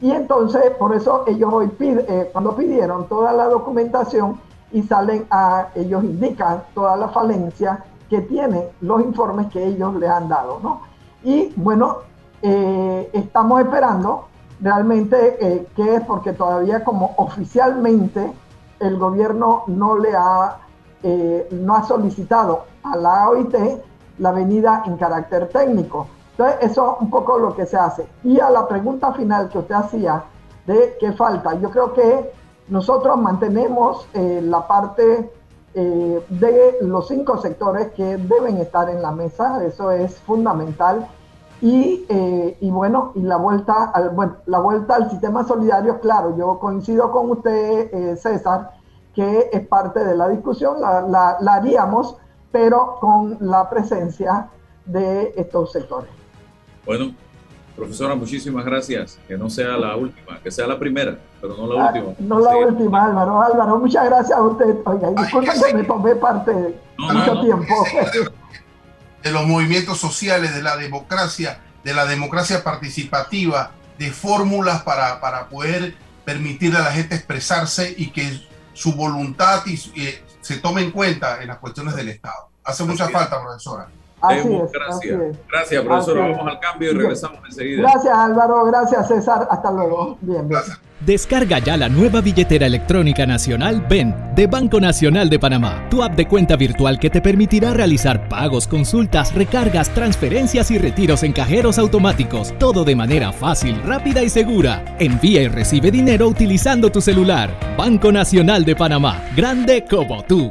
Y entonces, por eso ellos hoy piden, eh, cuando pidieron toda la documentación, y salen a, ellos indican toda la falencia que tienen los informes que ellos le han dado, ¿no? Y bueno, eh, estamos esperando realmente eh, que es porque todavía como oficialmente el gobierno no le ha, eh, no ha solicitado a la OIT la venida en carácter técnico. Entonces, eso es un poco lo que se hace. Y a la pregunta final que usted hacía de qué falta, yo creo que nosotros mantenemos eh, la parte eh, de los cinco sectores que deben estar en la mesa, eso es fundamental. Y, eh, y, bueno, y la vuelta, al, bueno, la vuelta al sistema solidario, claro, yo coincido con usted, César, que es parte de la discusión, la, la, la haríamos, pero con la presencia de estos sectores. Bueno, Profesora, muchísimas gracias. Que no sea la última, que sea la primera, pero no la ah, última. No la última, Álvaro. Álvaro, muchas gracias a usted. Oiga, disculpen que me tomé parte de mucho tiempo. (laughs) De los movimientos sociales, de la democracia, de la democracia participativa, de fórmulas para, para poder permitirle a la gente expresarse y que su voluntad y, eh, se tome en cuenta en las cuestiones del Estado. Hace mucha falta, profesora gracias. Gracias, profesor. Vamos al cambio y regresamos enseguida. Gracias, Álvaro. Gracias, César. Hasta luego. Bien, bien. Descarga ya la nueva billetera electrónica nacional BEN de Banco Nacional de Panamá, tu app de cuenta virtual que te permitirá realizar pagos, consultas, recargas, transferencias y retiros en cajeros automáticos, todo de manera fácil, rápida y segura. Envía y recibe dinero utilizando tu celular. Banco Nacional de Panamá, grande como tú.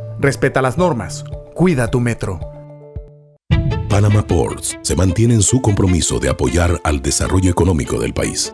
Respeta las normas. Cuida tu metro. Panama Ports se mantiene en su compromiso de apoyar al desarrollo económico del país.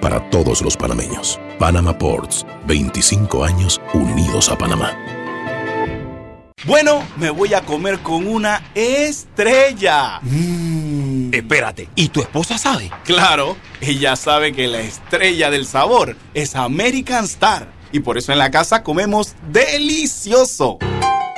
para todos los panameños. Panama Ports, 25 años unidos a Panamá. Bueno, me voy a comer con una estrella. Mmm. Espérate, ¿y tu esposa sabe? Claro, ella sabe que la estrella del sabor es American Star. Y por eso en la casa comemos delicioso.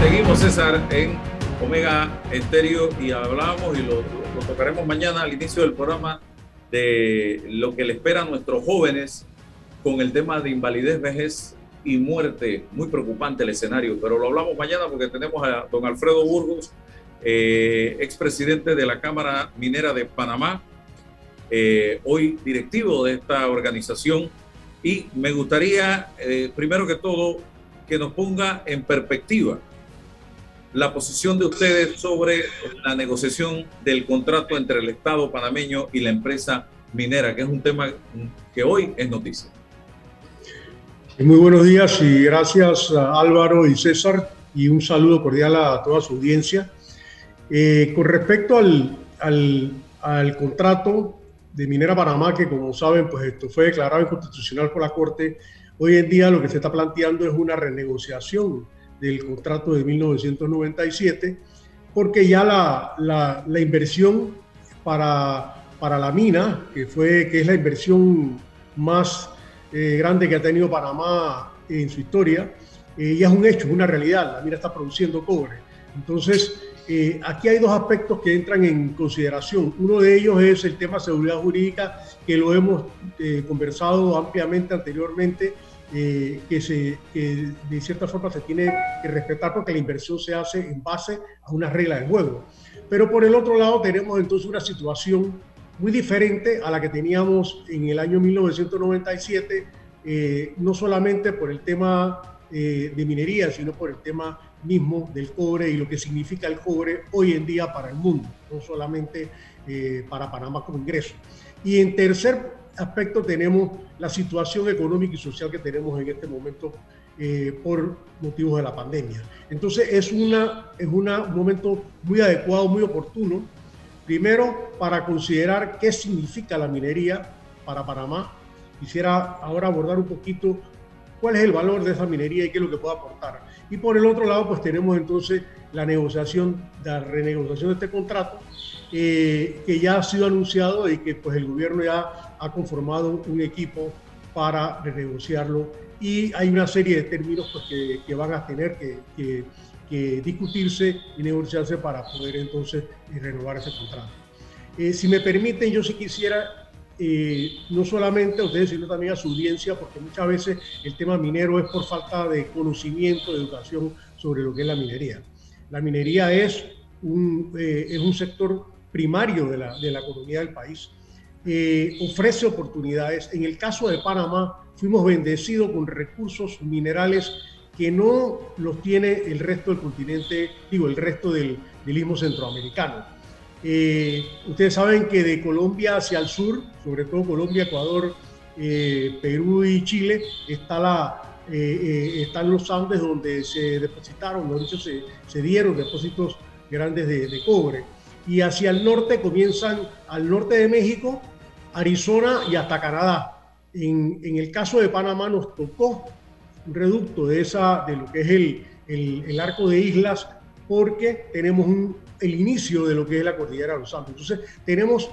Seguimos, César, en Omega Estéreo y hablamos y lo, lo, tocaremos mañana al inicio del programa de lo que le espera a nuestros jóvenes con el tema de invalidez, vejez y muerte. Muy preocupante el escenario, pero lo hablamos mañana porque tenemos a don Alfredo Burgos, eh, expresidente de la Cámara Minera de Panamá, eh, hoy directivo de esta organización. Y me gustaría, eh, primero que todo, que nos ponga en perspectiva la posición de ustedes sobre la negociación del contrato entre el Estado panameño y la empresa minera, que es un tema que hoy es noticia. Muy buenos días y gracias a Álvaro y César y un saludo cordial a toda su audiencia. Eh, con respecto al, al, al, contrato de Minera Panamá, que como saben, pues esto fue declarado inconstitucional por la Corte, hoy en día lo que se está planteando es una renegociación del contrato de 1997, porque ya la, la, inversión para, para la mina, que, fue, que es la inversión más eh, grande que ha tenido Panamá en su historia, eh, ya es un hecho, es una realidad. La mina está produciendo cobre. Entonces, eh, aquí hay dos aspectos que entran en consideración. Uno de ellos es el tema seguridad jurídica, que lo hemos eh, conversado ampliamente anteriormente, eh, que, se, que de cierta forma se tiene que respetar porque la inversión se hace en base a una regla del juego. Pero por el otro lado tenemos entonces una situación muy diferente a la que teníamos en el año 1997, eh, no solamente por el tema eh, de minería, sino por el tema mismo del cobre y lo que significa el cobre hoy en día para el mundo, no solamente eh, para Panamá como ingreso. Y en tercer aspecto tenemos la situación económica y social que tenemos en este momento eh, por motivos de la pandemia. Entonces es, una, es una, un momento muy adecuado, muy oportuno, primero para considerar qué significa la minería para Panamá. Quisiera ahora abordar un poquito cuál es el valor de esa minería y qué es lo que puede aportar. Y por el otro lado, pues tenemos entonces la negociación, la renegociación de este contrato, eh, que ya ha sido anunciado y que pues el gobierno ya ha conformado un equipo para renegociarlo y hay una serie de términos pues, que, que van a tener que, que, que, discutirse y negociarse para poder entonces eh, renovar ese contrato. Eh, si me permiten, yo sí quisiera eh, no solamente a ustedes, sino también a su audiencia, porque muchas veces el tema minero es por falta de conocimiento, de educación sobre lo que es la minería. La minería es un, eh, es un sector primario de la, de la economía del país, eh, ofrece oportunidades. En el caso de Panamá, fuimos bendecidos con recursos minerales que no los tiene el resto del continente, digo, el resto del, del istmo centroamericano eh, ustedes saben que de Colombia hacia el sur, sobre todo Colombia, Ecuador, eh, Perú y Chile, está la, eh, están los Andes donde se depositaron, de hecho se, se, dieron depósitos grandes de, de, cobre. Y hacia el norte comienzan al norte de México, Arizona y hasta Canadá. En, en el caso de Panamá nos tocó un reducto de, esa, de lo que es el, el, arco de islas porque tenemos el inicio de lo que es la cordillera de los Andes. Entonces, tenemos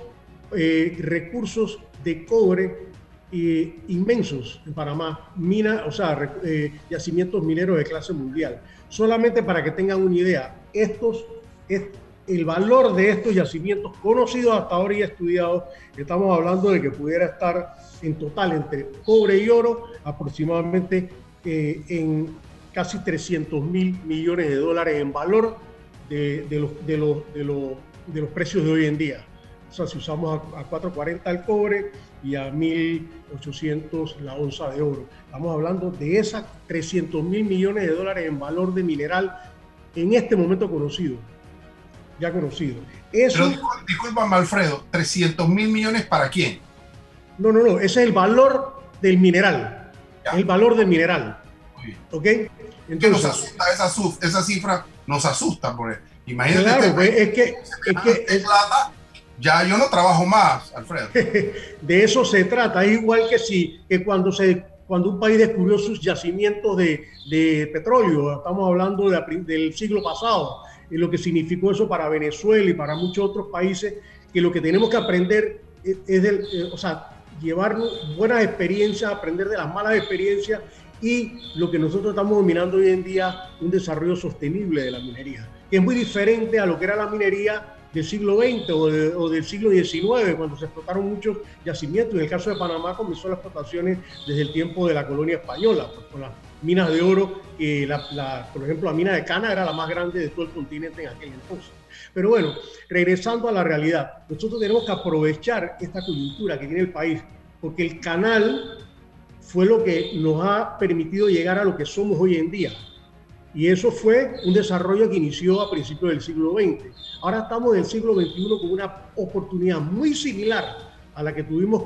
eh, recursos de cobre eh, inmensos en Panamá, mina, o sea, eh, yacimientos mineros de clase mundial. Solamente para que tengan una idea, estos, es, el valor de estos yacimientos conocidos hasta ahora y estudiados, estamos hablando de que pudiera estar en total entre cobre y oro aproximadamente eh, en casi 300 mil millones de dólares en valor de, los precios de hoy en día. O sea, si usamos a, a 4.40 el cobre y a 1.800 la onza de oro. Estamos hablando de esas 300 mil millones de dólares en valor de mineral en este momento conocido. Ya conocido. Eso, Pero disculpa, Alfredo, 300 mil millones para quién? No, no, no, ese es el valor del mineral. El valor del mineral. ¿Ok? Entonces, nos asusta esa, esa cifra, nos asusta, porque imagínate. Claro, pues, es que, es que es, plata, ya yo no trabajo más, Alfredo. (laughs) de eso se trata. Es igual que si que cuando se cuando un país descubrió sus yacimientos de, de petróleo, estamos hablando del siglo pasado, y lo que significó eso para Venezuela y para muchos otros países, que lo que tenemos que aprender es, del, eh, o sea, llevar buenas experiencias, aprender de las malas experiencias y lo que nosotros estamos dominando hoy en día, un desarrollo sostenible de la minería, que es muy diferente a lo que era la minería del siglo XX o, del siglo XIX, cuando se explotaron muchos yacimientos. En el caso de Panamá comenzó las explotaciones desde el tiempo de la colonia española, pues, con las minas de oro, que la, por ejemplo la mina de Cana era la más grande de todo el continente en aquel entonces. Pero bueno, regresando a la realidad, nosotros tenemos que aprovechar esta coyuntura que tiene el país, porque el canal fue lo que nos ha permitido llegar a lo que somos hoy en día. Y eso fue un desarrollo que inició a principios del siglo XX. Ahora estamos en el siglo XXI con una oportunidad muy similar a la que tuvimos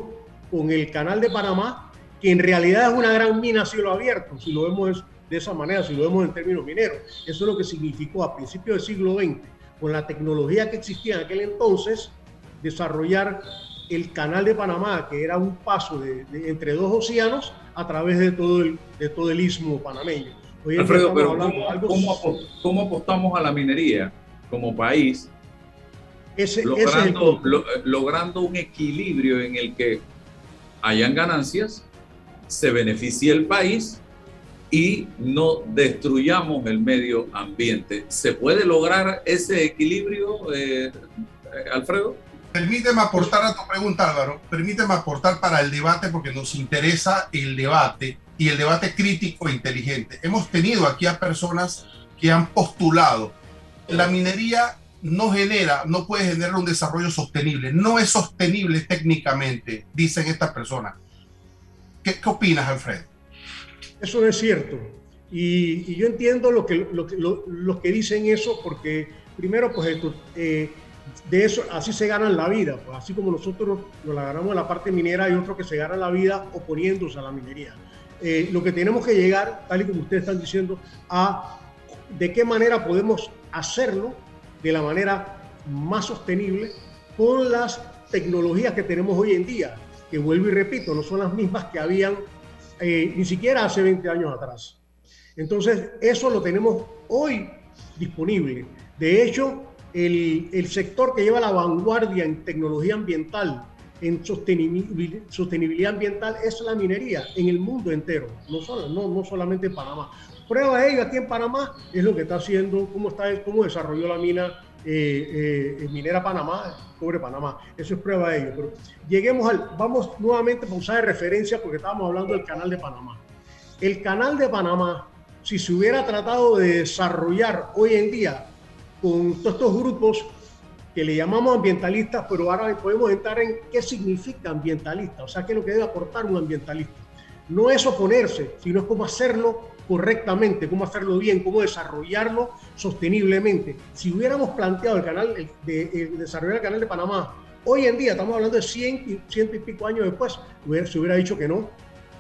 con el canal de Panamá, que en realidad es una gran mina a cielo abierto, si lo vemos de esa manera, si lo vemos en términos mineros. Eso es lo que significó a principios del siglo XX, con la tecnología que existía en aquel entonces, desarrollar el canal de Panamá, que era un paso de, entre dos océanos a través de todo el, de todo el istmo panameño. Alfredo, pero ¿cómo, apostamos a la minería como país? Ese, logrando, logrando un equilibrio en el que hayan ganancias, se beneficie el país y no destruyamos el medio ambiente. ¿Se puede lograr ese equilibrio, eh, Alfredo? Permíteme aportar a tu pregunta, Álvaro. Permíteme aportar para el debate porque nos interesa el debate y el debate crítico e inteligente. Hemos tenido aquí a personas que han postulado la minería no genera, no puede generar un desarrollo sostenible, no es sostenible técnicamente, dicen estas personas. ¿Qué, opinas, Alfredo? Eso es cierto. Y, yo entiendo lo que, lo, que dicen eso porque, primero, pues eh, de eso, así se ganan la vida. Pues así como nosotros nos la ganamos en la parte minera, hay otros que se ganan la vida oponiéndose a la minería. Eh, lo que tenemos que llegar, tal y como ustedes están diciendo, a de qué manera podemos hacerlo de la manera más sostenible con las tecnologías que tenemos hoy en día, que vuelvo y repito, no son las mismas que habían eh, ni siquiera hace 20 años atrás. Entonces, eso lo tenemos hoy disponible. De hecho, el, el sector que lleva la vanguardia en tecnología ambiental, en sostenibilidad, ambiental, es la minería en el mundo entero, no, solo, no, no solamente en Panamá. Prueba de ello aquí en Panamá es lo que está haciendo, cómo, está, cómo desarrolló la mina eh, eh, minera Panamá, cobre Panamá. Eso es prueba de ello. Pero lleguemos al, vamos nuevamente a usar de referencia porque estábamos hablando del canal de Panamá. El canal de Panamá, si se hubiera tratado de desarrollar hoy en día con todos estos grupos que le llamamos ambientalistas, pero ahora podemos entrar en qué significa ambientalista, o sea, qué es lo que debe aportar un ambientalista. No es oponerse, sino es cómo hacerlo correctamente, cómo hacerlo bien, cómo desarrollarlo sosteniblemente. Si hubiéramos planteado el canal de, desarrollar el canal de Panamá, hoy en día estamos hablando de 100, ciento y pico años después, se hubiera dicho que no.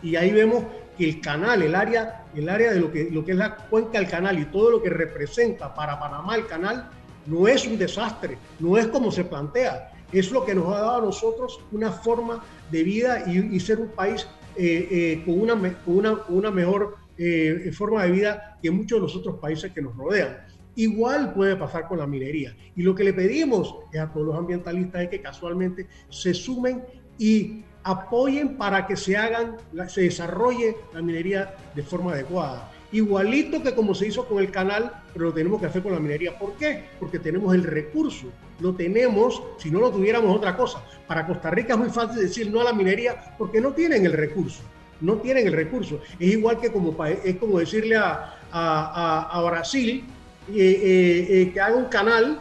Y ahí vemos que el canal, el área, el área de lo que, lo que es la cuenca del canal y todo lo que representa para Panamá el canal, no es un desastre, no es como se plantea, es lo que nos ha dado a nosotros una forma de vida y, ser un país eh, eh, con, una, con una, una mejor eh, forma de vida que muchos de los otros países que nos rodean. Igual puede pasar con la minería. Y lo que le pedimos a todos los ambientalistas es que casualmente se sumen y apoyen para que se hagan, se desarrolle la minería de forma adecuada. Igualito que como se hizo con el canal, pero lo tenemos que hacer con la minería. ¿Por qué? Porque tenemos el recurso. Lo tenemos, si no lo tuviéramos otra cosa. Para Costa Rica es muy fácil decir no a la minería porque no tienen el recurso no tienen el recurso. Es igual que como, es como decirle a, a, Brasil eh, eh, eh, que haga un canal,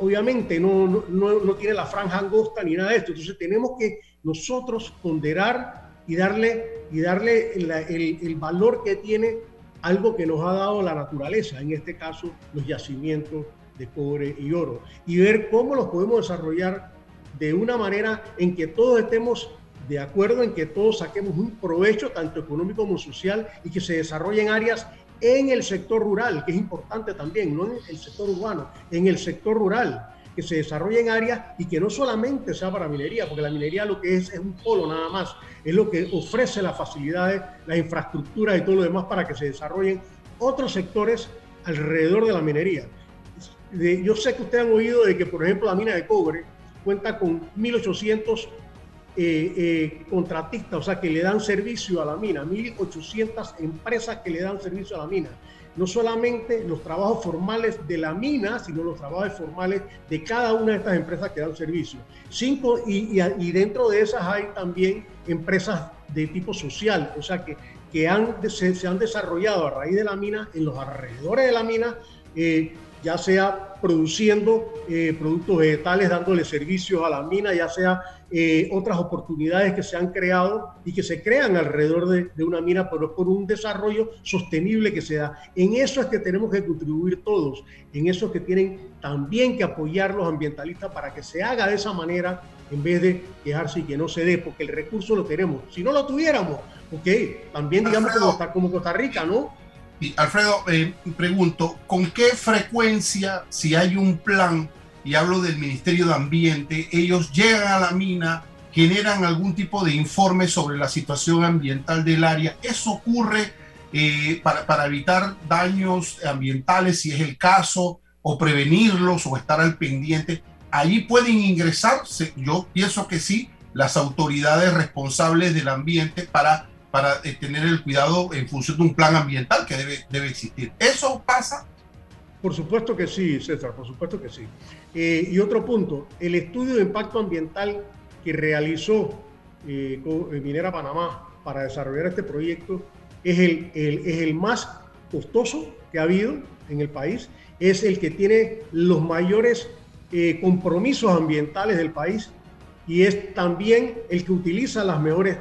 obviamente no, no, no, tiene la franja angosta ni nada de esto. Entonces tenemos que nosotros ponderar y darle, y darle el, el valor que tiene algo que nos ha dado la naturaleza, en este caso los yacimientos de cobre y oro, y ver cómo los podemos desarrollar de una manera en que todos estemos de acuerdo en que todos saquemos un provecho, tanto económico como social, y que se desarrollen áreas en el sector rural, que es importante también, no en el sector urbano, en el sector rural, que se desarrollen áreas y que no solamente sea para minería, porque la minería lo que es es un polo nada más, es lo que ofrece las facilidades, la infraestructura y todo lo demás para que se desarrollen otros sectores alrededor de la minería. yo sé que ustedes han oído de que, por ejemplo, la mina de cobre cuenta con 1.800 eh, eh, contratistas, o sea, que le dan servicio a la mina, 1.800 empresas que le dan servicio a la mina. No solamente los trabajos formales de la mina, sino los trabajos formales de cada una de estas empresas que dan servicio. Cinco, y, dentro de esas hay también empresas de tipo social, o sea, que, que se han desarrollado a raíz de la mina, en los alrededores de la mina, eh, ya sea produciendo eh, productos vegetales, dándole servicios a la mina, ya sea eh, otras oportunidades que se han creado y que se crean alrededor de, una mina, pero por un desarrollo sostenible que se da. En eso es que tenemos que contribuir todos, en eso es que tienen también que apoyar los ambientalistas para que se haga de esa manera en vez de quejarse y que no se dé, porque el recurso lo tenemos. Si no lo tuviéramos, ok, también digamos como, como Costa Rica, ¿no? Alfredo, eh, pregunto, ¿con qué frecuencia, si hay un plan, y hablo del Ministerio de Ambiente, ellos llegan a la mina, generan algún tipo de informe sobre la situación ambiental del área? ¿Eso ocurre eh, para, para, evitar daños ambientales, si es el caso, o prevenirlos, o estar al pendiente? Allí pueden ingresar, yo pienso que sí, las autoridades responsables del ambiente para para eh, tener el cuidado en función de un plan ambiental que debe, debe existir. ¿Eso pasa? Por supuesto que sí, César, por supuesto que sí. Eh, y otro punto, el estudio de impacto ambiental que realizó eh, Minera Panamá para desarrollar este proyecto es el, es el más costoso que ha habido en el país, es el que tiene los mayores compromisos ambientales del país y es también el que utiliza las mejores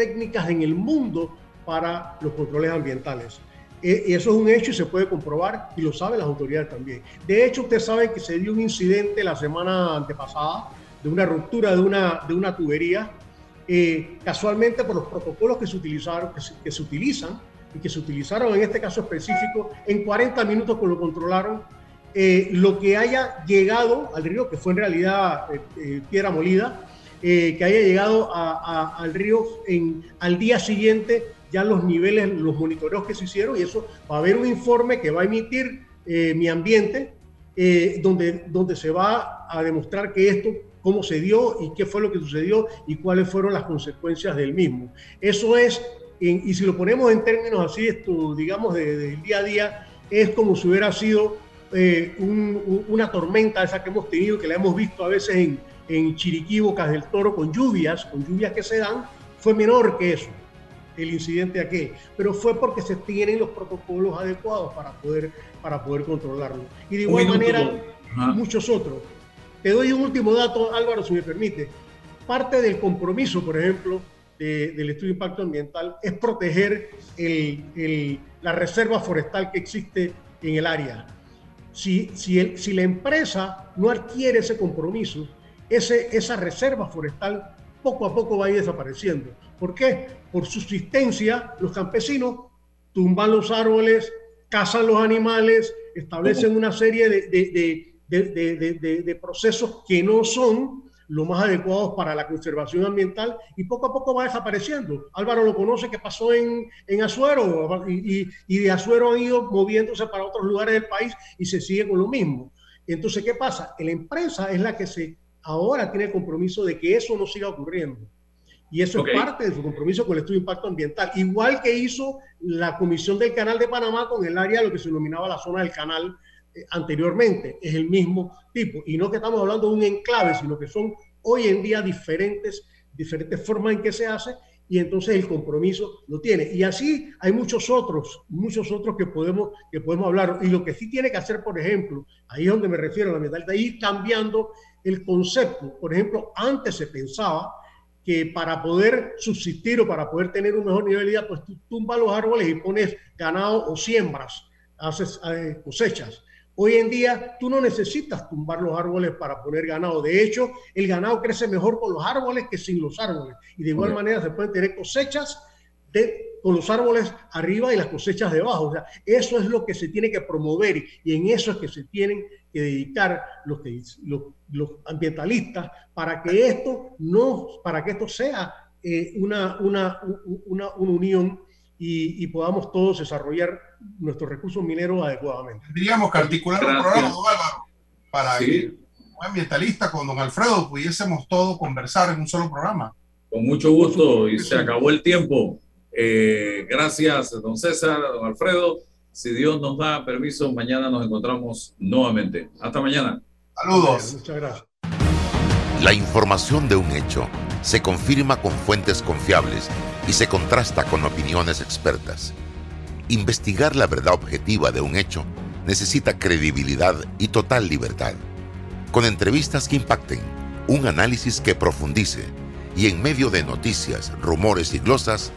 técnicas en el mundo para los controles ambientales. E, eso es un hecho y se puede comprobar y lo saben las autoridades también. De hecho, usted sabe que se dio un incidente la semana antepasada de una ruptura de una, de una tubería, eh, casualmente por los protocolos que se, utilizaron, que se, que se, utilizan y que se utilizaron en este caso específico, en 40 minutos que lo controlaron, eh, lo que haya llegado al río, que fue en realidad eh, piedra molida, eh, que haya llegado al río en, al día siguiente, ya los niveles, los monitoreos que se hicieron, y eso va a haber un informe que va a emitir eh, mi ambiente, eh, donde, donde se va a demostrar que esto, cómo se dio y qué fue lo que sucedió y cuáles fueron las consecuencias del mismo. Eso es, y si lo ponemos en términos así, esto, digamos, del día a día, es como si hubiera sido una tormenta esa que hemos tenido, que la hemos visto a veces en, en Chiriquí, Bocas del Toro, con lluvias, con lluvias que se dan, fue menor que eso, el incidente aquel, pero fue porque se tienen los protocolos adecuados para poder, para poder controlarlo. Y de igual manera, muchos otros. Te doy un último dato, Álvaro, si me permite. Parte del compromiso, por ejemplo, del estudio de impacto ambiental es proteger el, la reserva forestal que existe en el área. Si, si, el, si la empresa no adquiere ese compromiso, ese, esa reserva forestal poco a poco va a ir desapareciendo. ¿Por qué? Por subsistencia, los campesinos tumban los árboles, cazan los animales, establecen una serie de, de, procesos que no son los más adecuados para la conservación ambiental y poco a poco va desapareciendo. Álvaro lo conoce que pasó en, en Azuero y, y, de Azuero han ido moviéndose para otros lugares del país y se sigue con lo mismo. Entonces, ¿qué pasa? La empresa es la que se ahora tiene el compromiso de que eso no siga ocurriendo. Y eso es parte de su compromiso con el estudio de impacto ambiental. Igual que hizo la Comisión del Canal de Panamá con el área, lo que se denominaba la zona del canal eh, anteriormente. Es el mismo tipo. Y no que estamos hablando de un enclave, sino que son hoy en día diferentes, diferentes formas en que se hace y entonces el compromiso lo tiene. Y así hay muchos otros, muchos otros que podemos, que podemos hablar. Y lo que sí tiene que hacer, por ejemplo, ahí es donde me refiero a la mentalidad, ir cambiando el concepto. Por ejemplo, antes se pensaba que para poder subsistir o para poder tener un mejor nivel de vida, pues tú tumbas los árboles y pones ganado o siembras, haces eh, cosechas. Hoy en día tú no necesitas tumbar los árboles para poner ganado. De hecho, el ganado crece mejor con los árboles que sin los árboles. Y de igual manera se pueden tener cosechas de, con los árboles arriba y las cosechas debajo. O sea, eso es lo que se tiene que promover y en eso es que se tienen que dedicar los, los, ambientalistas para que esto no, para que esto sea eh, una, una, una, una unión y, podamos todos desarrollar nuestros recursos mineros adecuadamente. Tendríamos que articular un programa, don Álvaro, para que como ambientalista con don Alfredo pudiésemos todos conversar en un solo programa. Con mucho gusto y se acabó el tiempo. Eh, gracias, don César, don Alfredo. Si Dios nos da permiso, mañana nos encontramos nuevamente. Hasta mañana. Saludos. Muchas gracias. La información de un hecho se confirma con fuentes confiables y se contrasta con opiniones expertas. Investigar la verdad objetiva de un hecho necesita credibilidad y total libertad. Con entrevistas que impacten, un análisis que profundice y en medio de noticias, rumores y glosas,